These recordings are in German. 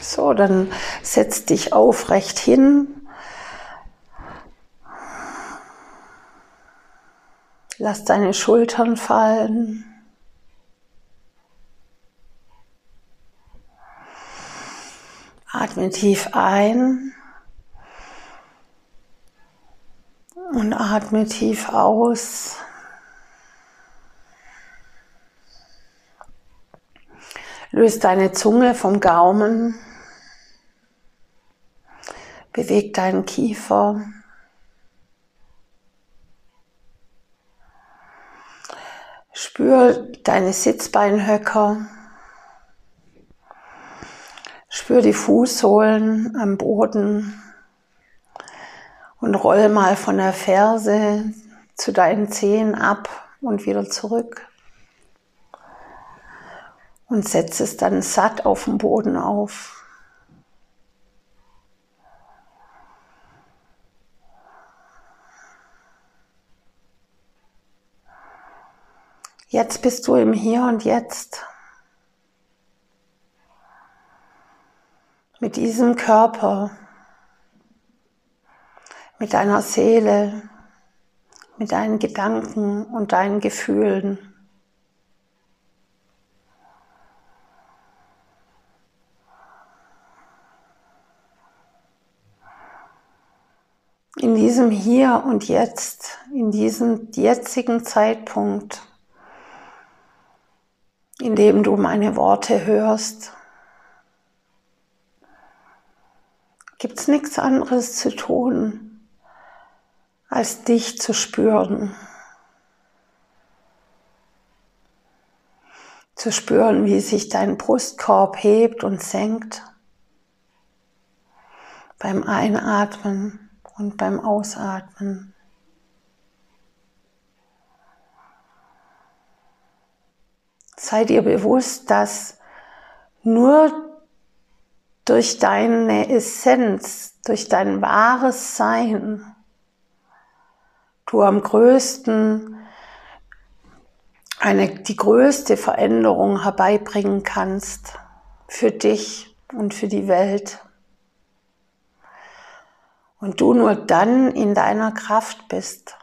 So, dann setz dich aufrecht hin. Lass deine Schultern fallen. Atme tief ein und atme tief aus. Löse deine Zunge vom Gaumen. Beweg deinen Kiefer. Spür deine Sitzbeinhöcker. Spür die Fußsohlen am Boden und roll mal von der Ferse zu deinen Zehen ab und wieder zurück. Und setze es dann satt auf dem Boden auf. Jetzt bist du im Hier und Jetzt. Mit diesem Körper, mit deiner Seele, mit deinen Gedanken und deinen Gefühlen. In diesem Hier und Jetzt, in diesem jetzigen Zeitpunkt indem du meine Worte hörst. Gibt es nichts anderes zu tun, als dich zu spüren. Zu spüren, wie sich dein Brustkorb hebt und senkt beim Einatmen und beim Ausatmen. sei dir bewusst, dass nur durch deine Essenz, durch dein wahres Sein, du am größten eine, die größte Veränderung herbeibringen kannst für dich und für die Welt. Und du nur dann in deiner Kraft bist.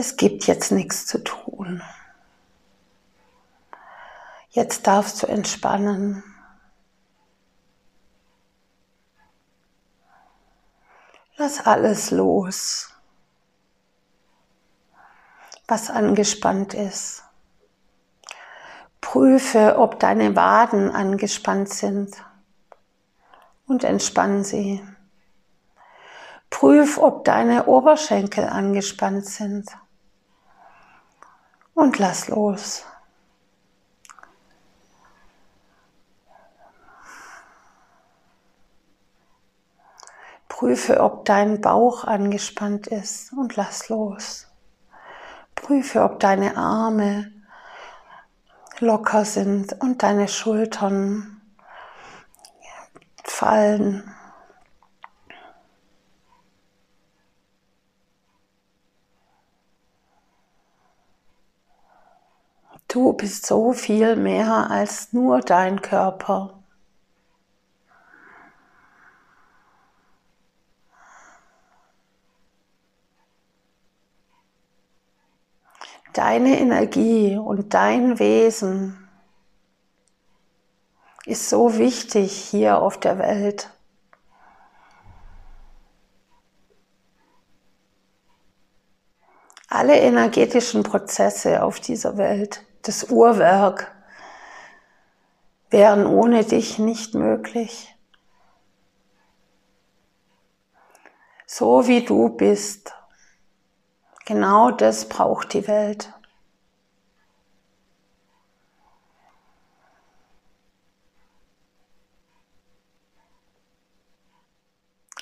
es gibt jetzt nichts zu tun. Jetzt darfst du entspannen. Lass alles los, was angespannt ist. Prüfe, ob deine Waden angespannt sind und entspann sie. Prüf, ob deine Oberschenkel angespannt sind. Und lass los. Prüfe, ob dein Bauch angespannt ist und lass los. Prüfe, ob deine Arme locker sind und deine Schultern fallen. Du bist so viel mehr als nur dein Körper. Deine Energie und dein Wesen ist so wichtig hier auf der Welt. Alle energetischen Prozesse auf dieser Welt das Uhrwerk wären ohne dich nicht möglich. So wie du bist, genau das braucht die Welt.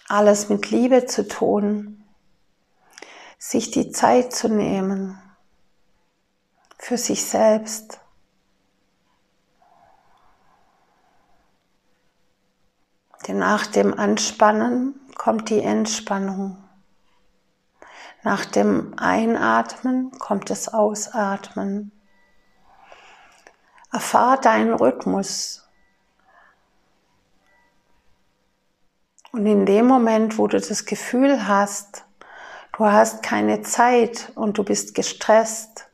Alles mit Liebe zu tun, sich die Zeit zu nehmen für sich selbst. Denn nach dem Anspannen kommt die Entspannung. Nach dem Einatmen kommt das Ausatmen. Erfahr deinen Rhythmus. Und in dem Moment, wo du das Gefühl hast, du hast keine Zeit und du bist gestresst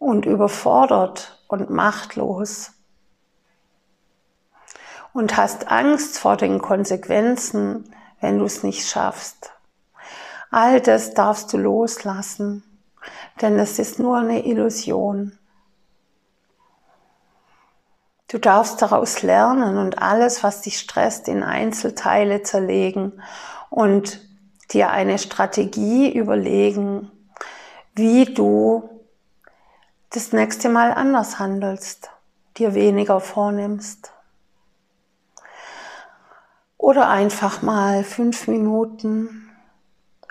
und überfordert und machtlos und hast Angst vor den Konsequenzen, wenn du es nicht schaffst. All das darfst du loslassen, denn es ist nur eine Illusion. Du darfst daraus lernen und alles, was dich stresst, in Einzelteile zerlegen und dir eine Strategie überlegen, wie du das nächste Mal anders handelst, dir weniger vornimmst. Oder einfach mal fünf Minuten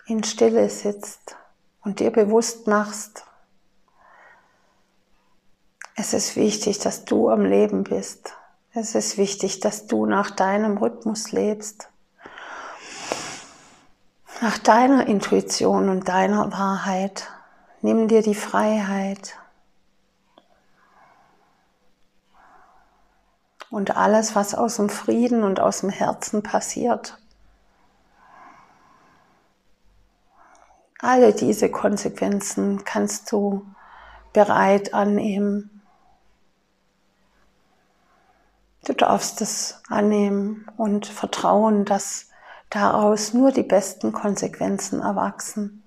in Stille sitzt und dir bewusst machst, es ist wichtig, dass du am Leben bist. Es ist wichtig, dass du nach deinem Rhythmus lebst. Nach deiner Intuition und deiner Wahrheit. Nimm dir die Freiheit. Und alles, was aus dem Frieden und aus dem Herzen passiert, alle diese Konsequenzen kannst du bereit annehmen. Du darfst es annehmen und vertrauen, dass daraus nur die besten Konsequenzen erwachsen.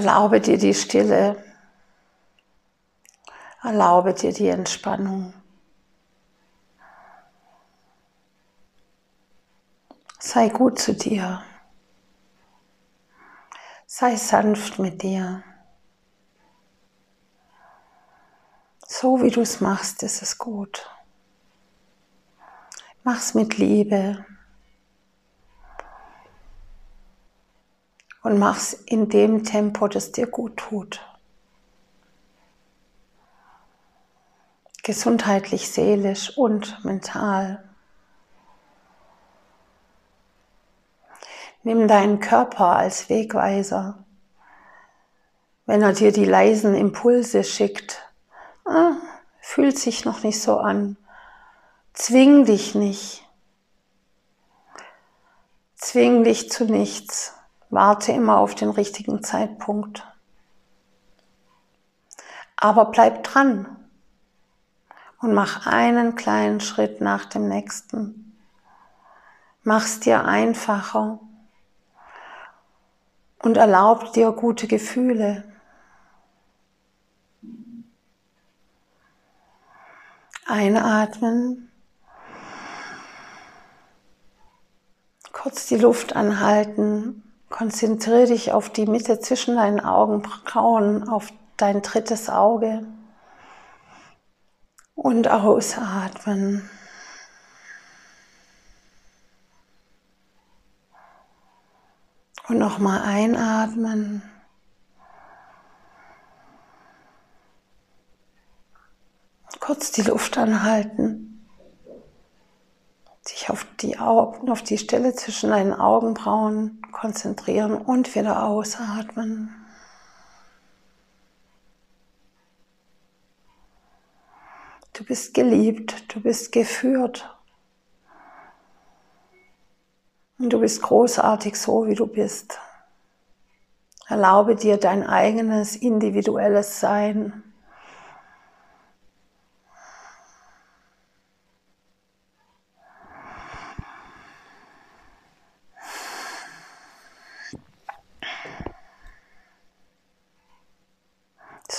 Erlaube dir die Stille. Erlaube dir die Entspannung. Sei gut zu dir. Sei sanft mit dir. So wie du es machst, ist es gut. Mach's mit Liebe. Und mach's in dem Tempo, das dir gut tut. Gesundheitlich, seelisch und mental. Nimm deinen Körper als Wegweiser. Wenn er dir die leisen Impulse schickt, ah, fühlt sich noch nicht so an. Zwing dich nicht. Zwing dich zu nichts. Warte immer auf den richtigen Zeitpunkt. Aber bleib dran und mach einen kleinen Schritt nach dem nächsten. Mach's dir einfacher und erlaubt dir gute Gefühle. Einatmen. Kurz die Luft anhalten. Konzentriere dich auf die Mitte zwischen deinen Augenbrauen, auf dein drittes Auge. Und ausatmen. Und nochmal einatmen. Kurz die Luft anhalten. Sich auf die Augen, auf die Stelle zwischen deinen Augenbrauen konzentrieren und wieder ausatmen. Du bist geliebt, du bist geführt. Und du bist großartig so, wie du bist. Erlaube dir dein eigenes individuelles Sein.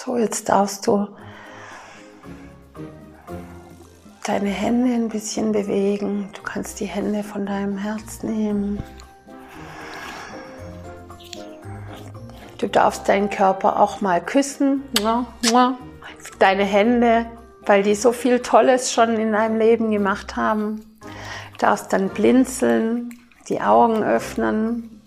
So, jetzt darfst du deine Hände ein bisschen bewegen. Du kannst die Hände von deinem Herz nehmen. Du darfst deinen Körper auch mal küssen. Deine Hände, weil die so viel Tolles schon in deinem Leben gemacht haben. Du darfst dann blinzeln, die Augen öffnen.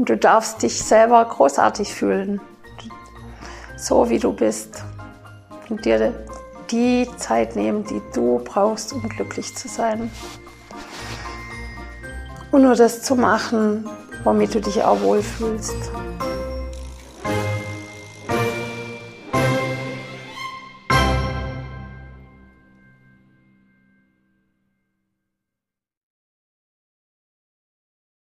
Und du darfst dich selber großartig fühlen, so wie du bist. Und dir die Zeit nehmen, die du brauchst, um glücklich zu sein. Und nur das zu machen, womit du dich auch wohlfühlst.